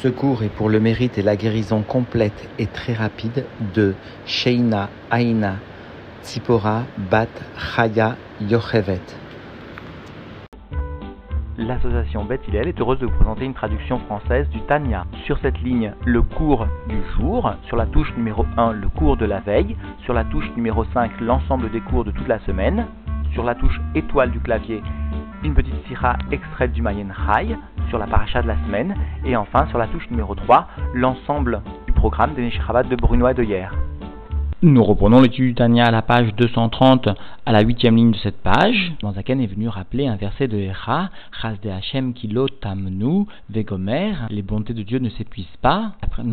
Ce cours est pour le mérite et la guérison complète et très rapide de Sheina Aina Tzipora Bat Chaya Yochevet. L'association Beth Hillel est heureuse de vous présenter une traduction française du Tanya. Sur cette ligne, le cours du jour. Sur la touche numéro 1, le cours de la veille. Sur la touche numéro 5, l'ensemble des cours de toute la semaine. Sur la touche étoile du clavier, une petite sira extraite du Mayen Chai sur la paracha de la semaine. Et enfin, sur la touche numéro 3, l'ensemble du programme des Neshachabat de Bruno et de hier. Nous reprenons l'étude du Tania à la page 230, à la huitième ligne de cette page. Manzaken est venu rappeler un verset de Echa, Chas de Hashem kilo tamnu vegomer, les bontés de Dieu ne s'épuisent pas. Après,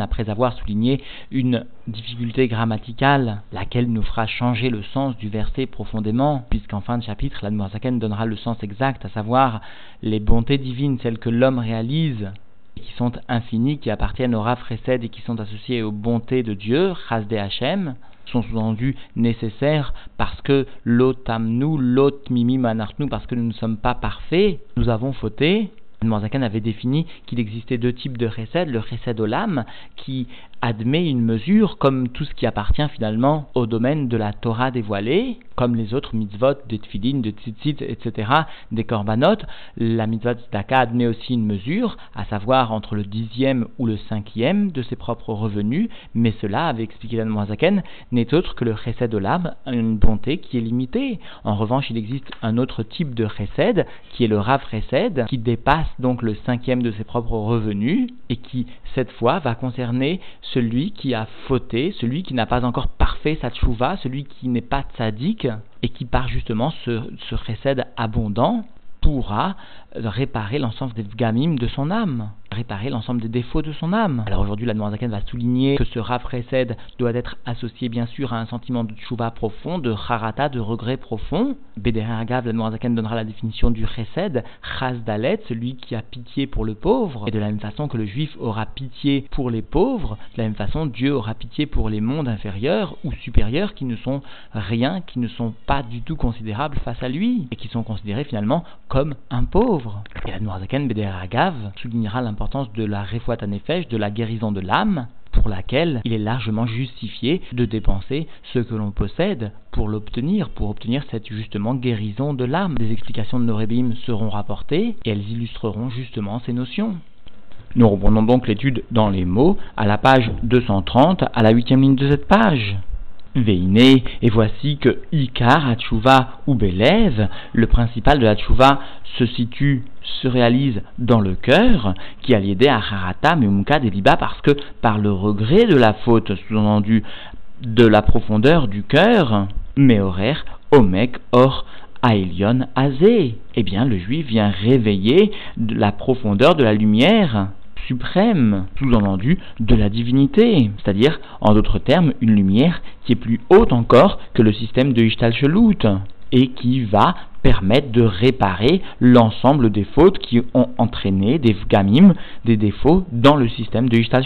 après avoir souligné une difficulté grammaticale, laquelle nous fera changer le sens du verset profondément, puisqu'en fin de chapitre, la Manzaken donnera le sens exact, à savoir les bontés divines, celles que l'homme réalise qui sont infinis, qui appartiennent au Rav et qui sont associés aux bontés de Dieu, Chasde Hashem, sont sous-entendus nécessaires parce que l'otamnu, l'ot mimi manartnu, parce que nous ne sommes pas parfaits, nous avons fauté. Zakan avait défini qu'il existait deux types de chesed, le chesed olam, qui admet une mesure comme tout ce qui appartient finalement au domaine de la Torah dévoilée, comme les autres mitzvot, des tfilin, de tzitzit, etc., des korbanot. La mitzvah tzedaka admet aussi une mesure, à savoir entre le dixième ou le cinquième de ses propres revenus, mais cela, avait expliqué la Zaken, n'est autre que le chesed olam, une bonté qui est limitée. En revanche, il existe un autre type de chesed, qui est le rav chesed, qui dépasse donc le cinquième de ses propres revenus, et qui, cette fois, va concerner celui qui a fauté, celui qui n'a pas encore parfait sa tchouva, celui qui n'est pas tzaddik, et qui par justement ce, ce récède abondant pourra réparer l'ensemble des gamim de son âme réparer l'ensemble des défauts de son âme. Alors aujourd'hui, la Noirzaken va souligner que ce précède doit être associé bien sûr à un sentiment de tchouva profond, de harata, de regret profond. Bédérer Agav, la Noirzaken donnera la définition du chesed, chas dalet, celui qui a pitié pour le pauvre. Et de la même façon que le juif aura pitié pour les pauvres, de la même façon Dieu aura pitié pour les mondes inférieurs ou supérieurs qui ne sont rien, qui ne sont pas du tout considérables face à lui et qui sont considérés finalement comme un pauvre. Et la Noirzaken, Bédérer Agav, soulignera l'importance de la nefesh, de la guérison de l'âme, pour laquelle il est largement justifié de dépenser ce que l'on possède pour l'obtenir, pour obtenir cette justement guérison de l'âme. Des explications de Norébim seront rapportées et elles illustreront justement ces notions. Nous reprenons donc l'étude dans les mots à la page 230, à la huitième ligne de cette page. Veine, et voici que Ikar, Hatshuva ou Belev, le principal de la Hatshuva, se situe, se réalise dans le cœur, qui a l'idée à Harata, Memumka, Deliba, parce que par le regret de la faute, sous-entendu de la profondeur du cœur, Meorer, Omek, Or, Aelion, Azé, eh bien le juif vient réveiller la profondeur de la lumière suprême, sous-entendu de la divinité, c'est-à-dire, en d'autres termes, une lumière qui est plus haute encore que le système de Ishtal et qui va permettre de réparer l'ensemble des fautes qui ont entraîné des gamim, des défauts dans le système de Ishtal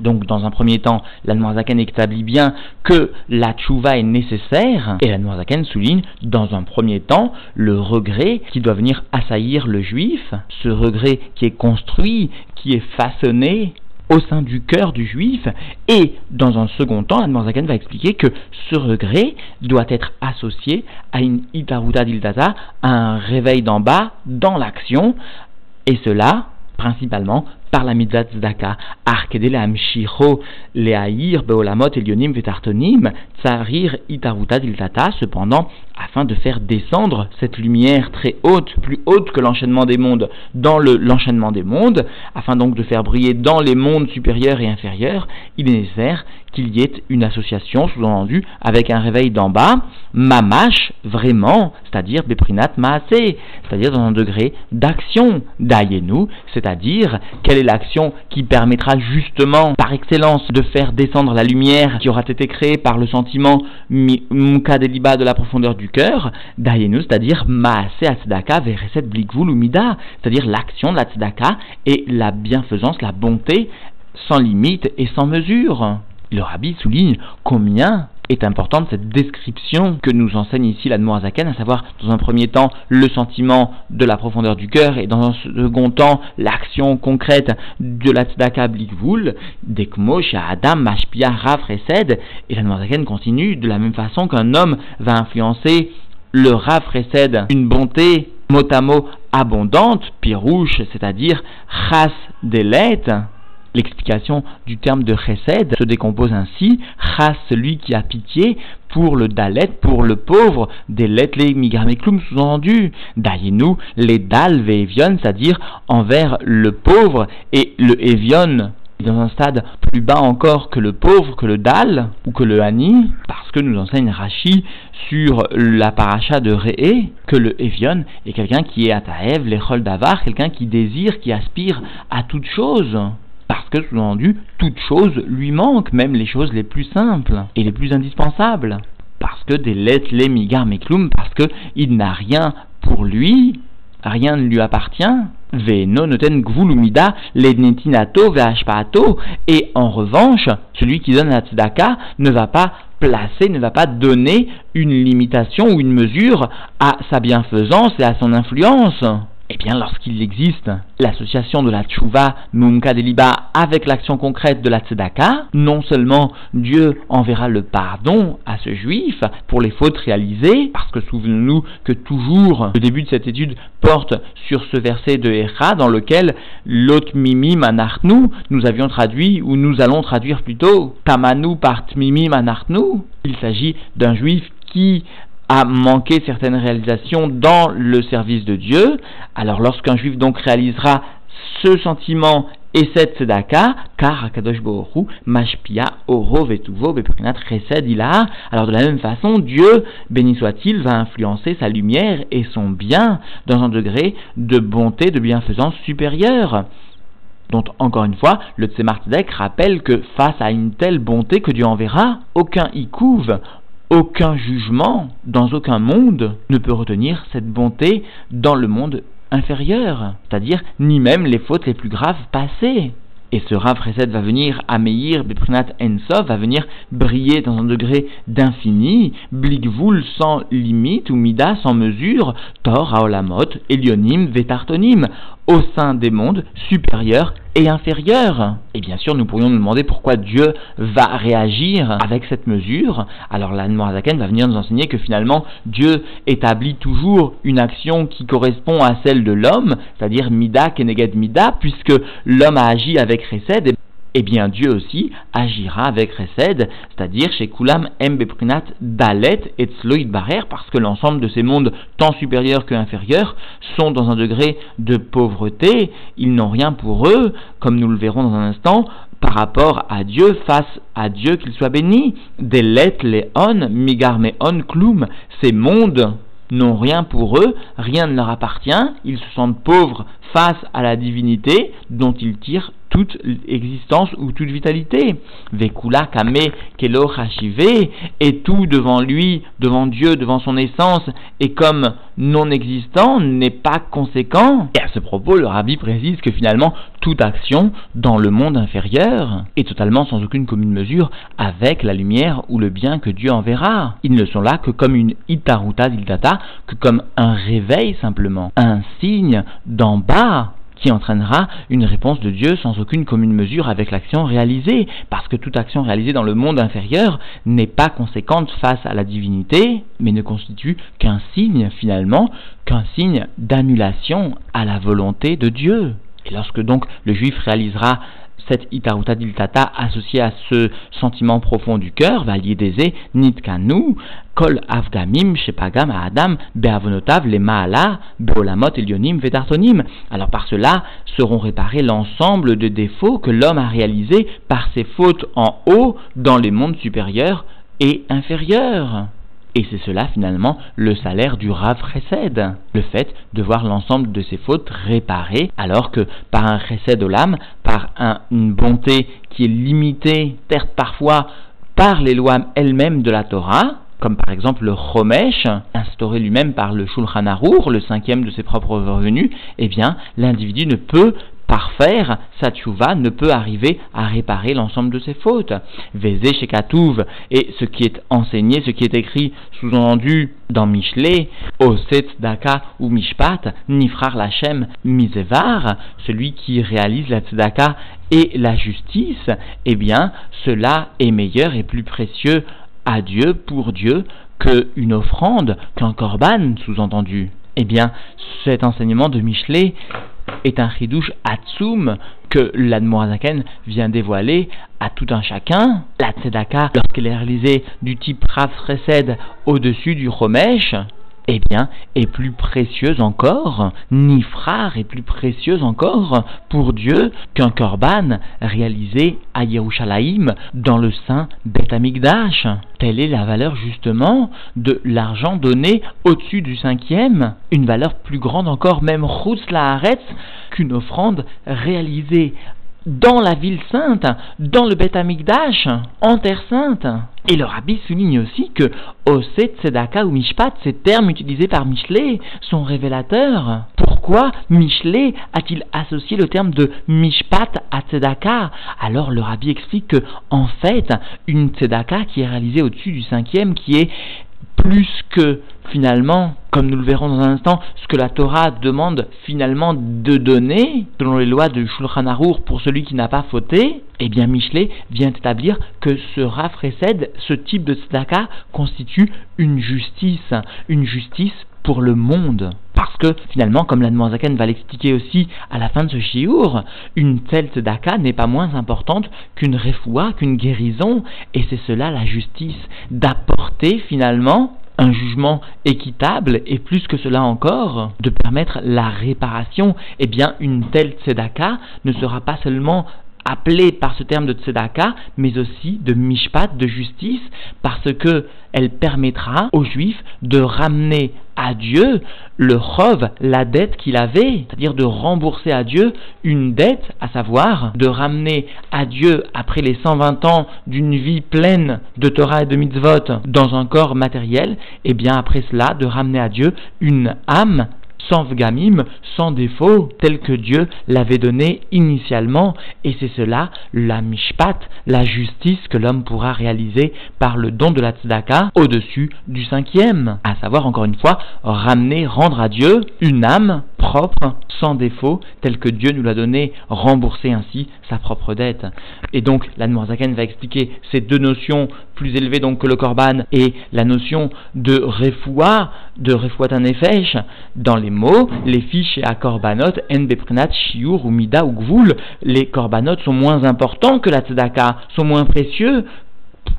donc, dans un premier temps, la Noirzaken établit bien que la tchouva est nécessaire, et la Noirzaken souligne, dans un premier temps, le regret qui doit venir assaillir le juif, ce regret qui est construit, qui est façonné au sein du cœur du juif, et dans un second temps, la Noirzaken va expliquer que ce regret doit être associé à une itaruta dildaza, à un réveil d'en bas dans l'action, et cela principalement par la mitzvah tzedaka. Arkedele amshiro leahir beolamot elionim vetartonim tsarir itaruta diltata. Cependant, afin de faire descendre cette lumière très haute, plus haute que l'enchaînement des mondes, dans l'enchaînement des mondes, afin donc de faire briller dans les mondes supérieurs et inférieurs, il est nécessaire qu'il y ait une association, sous-entendu, avec un réveil d'en bas, mamash, vraiment, c'est-à-dire beprinat maase, c'est-à-dire dans un degré d'action, d'ayenu, c'est-à-dire quelle l'action qui permettra justement, par excellence, de faire descendre la lumière qui aura été créée par le sentiment muka deliba de la profondeur du cœur, d'ayenu, c'est-à-dire maase atzedaka vereset blikvul umida, c'est-à-dire l'action de la tzedaka et la bienfaisance, la bonté sans limite et sans mesure. Le rabbi souligne combien est importante, cette description que nous enseigne ici la Zaken, à savoir, dans un premier temps, le sentiment de la profondeur du cœur, et dans un second temps, l'action concrète de la tzedaka blikvul, dekmo, Adam, mashpia, raf, resed, et la Zaken continue de la même façon qu'un homme va influencer le raf, resed, une bonté mot à mot abondante, pirouche, c'est-à-dire chas delet, L'explication du terme de chesed se décompose ainsi. Chas celui qui a pitié pour le dalet, pour le pauvre, des les migameklum sous-entendu, dayenu les dal ve'evion, c'est-à-dire envers le pauvre et le evion dans un stade plus bas encore que le pauvre, que le dal ou que le hani, parce que nous enseigne Rashi sur la paracha de Réé, que le Evion est quelqu'un qui est à Taev, l'échol d'Avar, quelqu'un qui désire, qui aspire à toute chose. Parce que, sous-entendu, toute chose lui manque, même les choses les plus simples et les plus indispensables. Parce que des lettres, les migar, parce qu'il n'a rien pour lui, rien ne lui appartient. Veno gvulumida. Et en revanche, celui qui donne la tzedaka ne va pas placer, ne va pas donner une limitation ou une mesure à sa bienfaisance et à son influence. Eh bien, lorsqu'il existe l'association de la tchouva Mumka Deliba avec l'action concrète de la tzedaka, non seulement Dieu enverra le pardon à ce juif pour les fautes réalisées, parce que souvenons-nous que toujours le début de cette étude porte sur ce verset de Echa dans lequel l'ot mimi manartnu, nous avions traduit, ou nous allons traduire plutôt, tamanu part mimi manartnu. Il s'agit d'un juif qui a manqué certaines réalisations dans le service de Dieu, alors lorsqu'un juif donc réalisera ce sentiment et cette tzedaka, car Akadosh Mashpia, Oro, Vetuvo, Beprinat, Ilaha, alors de la même façon, Dieu, béni soit-il, va influencer sa lumière et son bien dans un degré de bonté, de bienfaisance supérieure. Donc, encore une fois, le Tzemar rappelle que face à une telle bonté que Dieu enverra, aucun couve aucun jugement dans aucun monde ne peut retenir cette bonté dans le monde inférieur, c'est-à-dire ni même les fautes les plus graves passées. Et ce Rav va venir à Meir Beprinat Ensov, va venir briller dans un degré d'infini, Blikvul sans limite ou Mida sans mesure, Tor, Aolamot, Elionim, Vetartonim, au sein des mondes supérieurs et inférieurs. Et bien sûr, nous pourrions nous demander pourquoi Dieu va réagir avec cette mesure. Alors la Zaken va venir nous enseigner que finalement, Dieu établit toujours une action qui correspond à celle de l'homme, c'est-à-dire Mida Keneged Mida, puisque l'homme a agi avec Chesed eh bien Dieu aussi agira avec Resed, c'est-à-dire chez Kulam Mbeprinat Dalet et Tzloïd Barer, parce que l'ensemble de ces mondes, tant supérieurs que inférieurs, sont dans un degré de pauvreté, ils n'ont rien pour eux, comme nous le verrons dans un instant, par rapport à Dieu, face à Dieu qu'il soit béni. Delet Leon, Migar Meon Klum, ces mondes n'ont rien pour eux, rien ne leur appartient, ils se sentent pauvres face à la divinité dont ils tirent toute existence ou toute vitalité. Vekula kame kelo et tout devant lui, devant Dieu, devant son essence, est comme non existant, n'est pas conséquent. Et à ce propos, le rabbi précise que finalement, toute action dans le monde inférieur est totalement sans aucune commune mesure avec la lumière ou le bien que Dieu enverra. Ils ne sont là que comme une itaruta dildata, que comme un réveil simplement, un signe d'en bas qui entraînera une réponse de Dieu sans aucune commune mesure avec l'action réalisée, parce que toute action réalisée dans le monde inférieur n'est pas conséquente face à la divinité, mais ne constitue qu'un signe finalement, qu'un signe d'annulation à la volonté de Dieu. Et lorsque donc le juif réalisera cette itaruta diltata associée à ce sentiment profond du cœur, valideze nitkanu, kol avdamim shepagam adam beavonotav le maala beolamot elionim vedartonim. Alors par cela seront réparés l'ensemble de défauts que l'homme a réalisés par ses fautes en haut dans les mondes supérieurs et inférieurs. Et c'est cela finalement le salaire du Rav Chesed, le fait de voir l'ensemble de ses fautes réparées, alors que par un Chesed Olam, par une bonté qui est limitée, certes parfois par les lois elles-mêmes de la Torah, comme par exemple le Chomesh, instauré lui-même par le Shulchan Arour, le cinquième de ses propres revenus, eh bien, l'individu ne peut parfaire sa tchouva ne peut arriver à réparer l'ensemble de ses fautes. Vézé chez Katouv, et ce qui est enseigné, ce qui est écrit, sous-entendu dans Michelet, Oset Daka ou Mishpat, Nifrar Lachem Misevar, celui qui réalise la tzedaka et la justice, eh bien, cela est meilleur et plus précieux à Dieu, pour Dieu, qu'une offrande, qu'un korban, sous-entendu. Eh bien, cet enseignement de Michelet est un chidouche atsum que l'Admorazaken vient dévoiler à tout un chacun. La tzedaka, lorsqu'elle est réalisée du type Rav au-dessus du Romesh, eh bien, est plus précieuse encore, ni frère est plus précieuse encore pour Dieu qu'un korban réalisé à Yerushalayim dans le saint Beth Amikdash. Telle est la valeur justement de l'argent donné au-dessus du cinquième, une valeur plus grande encore, même Chutz qu'une offrande réalisée dans la ville sainte, dans le Beth Amikdash, en terre sainte. Et le rabbi souligne aussi que Oset, Tzedaka ou Mishpat, ces termes utilisés par Michelet, sont révélateurs. Pourquoi Michelet a-t-il associé le terme de Mishpat à Tzedaka? Alors le rabbi explique que, en fait, une Tzedaka qui est réalisée au-dessus du cinquième, qui est plus que finalement, comme nous le verrons dans un instant, ce que la Torah demande finalement de donner, selon les lois de Shulchan Arour, pour celui qui n'a pas fauté, eh bien Michelet vient établir que ce rafraîcède, ce type de tzedaka, constitue une justice, une justice pour le monde. Parce que finalement, comme l'Admoazaken va l'expliquer aussi à la fin de ce chiour, une telle tzedaka n'est pas moins importante qu'une refoua, qu'une guérison, et c'est cela la justice, d'apporter finalement un jugement équitable et plus que cela encore, de permettre la réparation, eh bien une telle tzedaka ne sera pas seulement appelée par ce terme de tzedaka, mais aussi de mishpat, de justice, parce que elle permettra aux juifs de ramener à Dieu le chov, la dette qu'il avait, c'est-à-dire de rembourser à Dieu une dette, à savoir de ramener à Dieu, après les 120 ans d'une vie pleine de Torah et de mitzvot dans un corps matériel, et bien après cela de ramener à Dieu une âme sans vgamim, sans défaut, tel que Dieu l'avait donné initialement, et c'est cela la mishpat, la justice que l'homme pourra réaliser par le don de la tzedaka au-dessus du cinquième, à savoir encore une fois ramener, rendre à Dieu une âme propre, sans défaut, tel que Dieu nous l'a donné, rembourser ainsi sa propre dette. Et donc l'Anmoazaken va expliquer ces deux notions plus élevées donc que le korban et la notion de refoua, de refouat nefesh, dans les les fiches à korbanot, en beprenat, shiur ou mida ou gvul, les korbanot sont moins importants que la tzedaka, sont moins précieux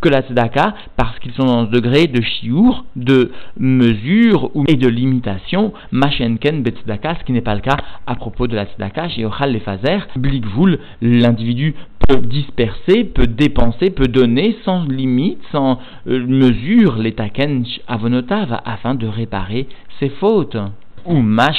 que la tzedaka parce qu'ils sont dans ce degré de shiur, de mesure et de limitation, machenken betzedaka, ce qui n'est pas le cas à propos de la tzedaka, chez Ochal Lefazer, blikvul, l'individu peut disperser, peut dépenser, peut donner sans limite, sans euh, mesure, les taken avonotav, afin de réparer ses fautes ou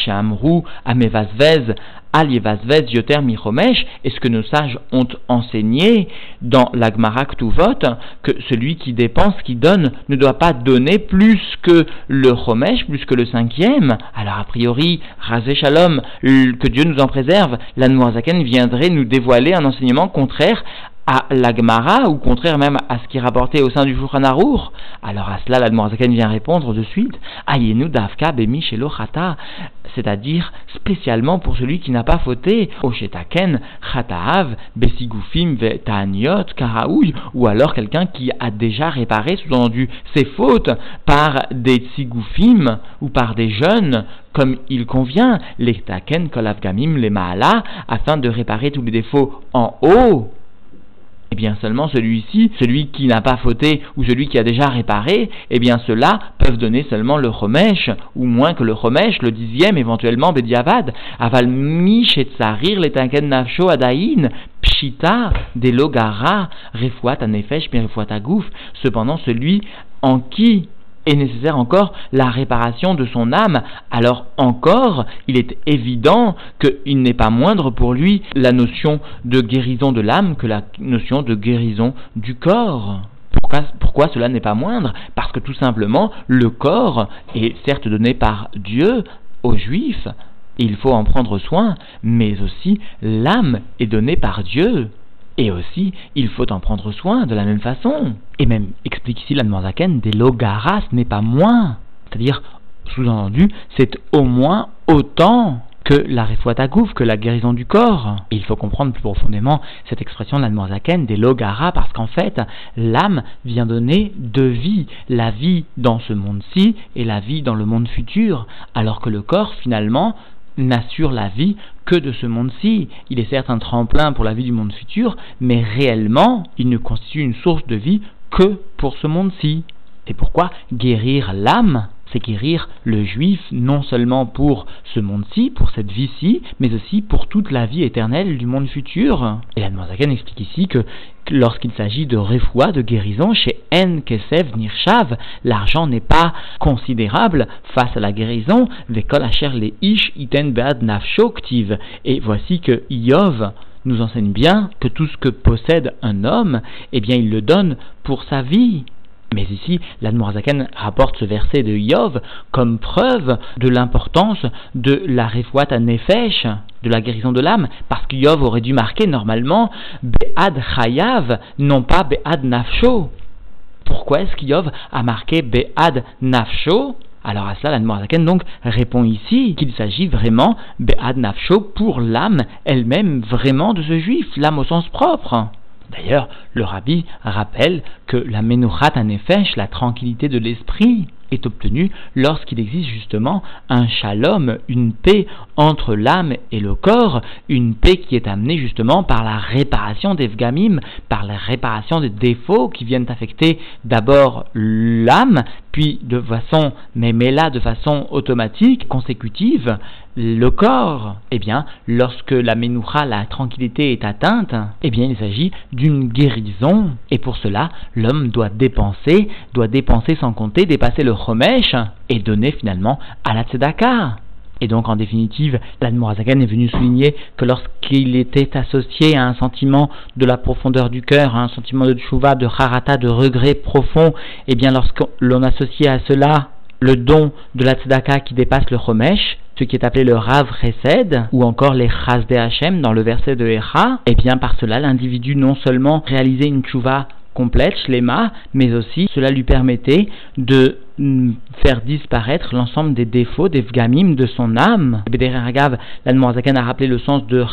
Amrou Amevazvez Alievazvez Yoter Michomesh, est ce que nos sages ont enseigné dans l'Agmara Ktuvot, que celui qui dépense, qui donne, ne doit pas donner plus que le Chomesh, plus que le cinquième? Alors a priori, Razé Shalom, que Dieu nous en préserve, l'Anmoazaken viendrait nous dévoiler un enseignement contraire à l'Agmara, ou contraire même à ce qui est rapporté au sein du Shulchan Alors à cela, l'Admorazaken vient répondre de suite, Ayenu Davka Bemi Shelochata, c'est-à-dire spécialement pour celui qui n'a pas fauté, Oshetaken Chataav Besigufim Vetaniot Karaouy, ou alors quelqu'un qui a déjà réparé, sous-entendu, ses fautes par des Tsigufim ou par des jeunes, comme il convient, les Taken Kolavgamim les Maala, afin de réparer tous les défauts en haut eh bien seulement celui-ci, celui qui n'a pas fauté ou celui qui a déjà réparé, eh bien ceux-là peuvent donner seulement le remèche, ou moins que le remèche, le dixième éventuellement bediavad, aval mish et tsarir les tanken nafsho adaïn, pshita, delogara, refuat anefesh, refuat agouf, cependant celui en qui est nécessaire encore la réparation de son âme, alors encore il est évident qu'il n'est pas moindre pour lui la notion de guérison de l'âme que la notion de guérison du corps. Pourquoi, pourquoi cela n'est pas moindre? Parce que tout simplement, le corps est certes donné par Dieu aux Juifs, il faut en prendre soin, mais aussi l'âme est donnée par Dieu. Et aussi, il faut en prendre soin de la même façon. Et même, explique ici la Zaken, des logaras n'est pas moins. C'est-à-dire, sous-entendu, c'est au moins autant que la réfoitagouf, que la guérison du corps. il faut comprendre plus profondément cette expression de des logara, parce qu'en fait, l'âme vient donner deux vies, la vie dans ce monde-ci et la vie dans le monde futur, alors que le corps, finalement, n'assure la vie que de ce monde-ci. Il est certes un tremplin pour la vie du monde futur, mais réellement, il ne constitue une source de vie que pour ce monde-ci. C'est pourquoi guérir l'âme? C'est guérir le juif non seulement pour ce monde-ci, pour cette vie-ci, mais aussi pour toute la vie éternelle du monde futur. Et la explique ici que lorsqu'il s'agit de refoua, de guérison, chez En Kesev Nirshav, l'argent n'est pas considérable face à la guérison, Vekol Asher le Ish Iten Bead Nafshoktiv. Et voici que Yov nous enseigne bien que tout ce que possède un homme, eh bien il le donne pour sa vie. Mais ici, l'Admorazaken rapporte ce verset de Yov comme preuve de l'importance de la refouat Nefesh, de la guérison de l'âme, parce que Yov aurait dû marquer normalement Be'ad Chayav, non pas Be'ad Nafsho. Pourquoi est-ce qu'Yov a marqué Be'ad Nafsho alors à cela, l'Admorazaken donc répond ici qu'il s'agit vraiment Be'ad Nafsho pour l'âme elle-même vraiment de ce juif, l'âme au sens propre. D'ailleurs, le rabbi rappelle que la menuchat anefesh, la tranquillité de l'esprit, est obtenue lorsqu'il existe justement un shalom, une paix entre l'âme et le corps, une paix qui est amenée justement par la réparation des vgamim, par la réparation des défauts qui viennent affecter d'abord l'âme, puis de façon, mais, mais là de façon automatique, consécutive, le corps, eh bien, lorsque la menoucha, la tranquillité est atteinte, eh bien, il s'agit d'une guérison. Et pour cela, l'homme doit dépenser, doit dépenser sans compter, dépasser le chomesh et donner finalement à la tzedaka. Et donc, en définitive, l'Admorazagan est venu souligner que lorsqu'il était associé à un sentiment de la profondeur du cœur, à un sentiment de tchouva, de harata, de regret profond, eh bien, lorsqu'on associait à cela le don de la tzedaka qui dépasse le chomesh, ce qui est appelé le Rav Resed, ou encore les Chaz de dans le verset de Echa, et eh bien par cela l'individu non seulement réalisait une tchouva complète, shlema, mais aussi cela lui permettait de faire disparaître l'ensemble des défauts, des vgamim de son âme. Bederagav, l'Anmoazakan a rappelé le sens de,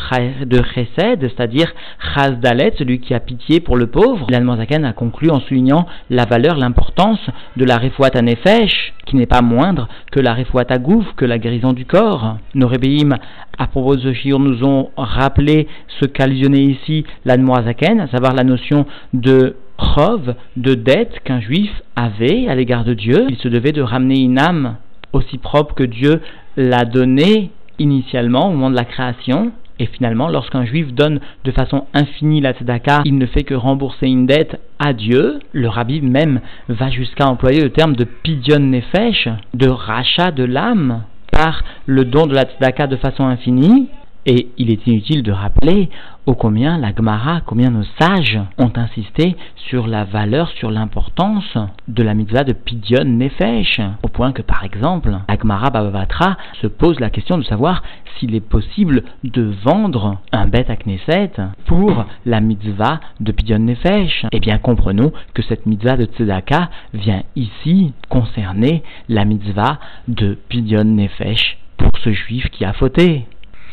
de chesed, c'est-à-dire chazdalet, celui qui a pitié pour le pauvre. L'Anmoazakan a conclu en soulignant la valeur, l'importance de la refouat nefesh, qui n'est pas moindre que la refouat gouf, que la guérison du corps. Nos rébéim, à propos de ce nous ont rappelé ce qu'allusionnait ici l'Anmoazaken, à savoir la notion de preuve de dette qu'un juif avait à l'égard de Dieu. Il se devait de ramener une âme aussi propre que Dieu l'a donnée initialement au moment de la création. Et finalement, lorsqu'un juif donne de façon infinie la tzedaka, il ne fait que rembourser une dette à Dieu. Le rabbi même va jusqu'à employer le terme de pidyon nefesh, de rachat de l'âme, par le don de la tzedaka de façon infinie. Et il est inutile de rappeler ô combien la Gemara, combien nos sages ont insisté sur la valeur, sur l'importance de la mitzvah de Pidyon Nefesh, au point que par exemple, la Gemara Babavatra se pose la question de savoir s'il est possible de vendre un bête à Knesset pour la mitzvah de Pidyon Nefesh. Eh bien, comprenons que cette mitzvah de Tzedaka vient ici concerner la mitzvah de Pidyon Nefesh pour ce juif qui a fauté.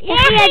Merci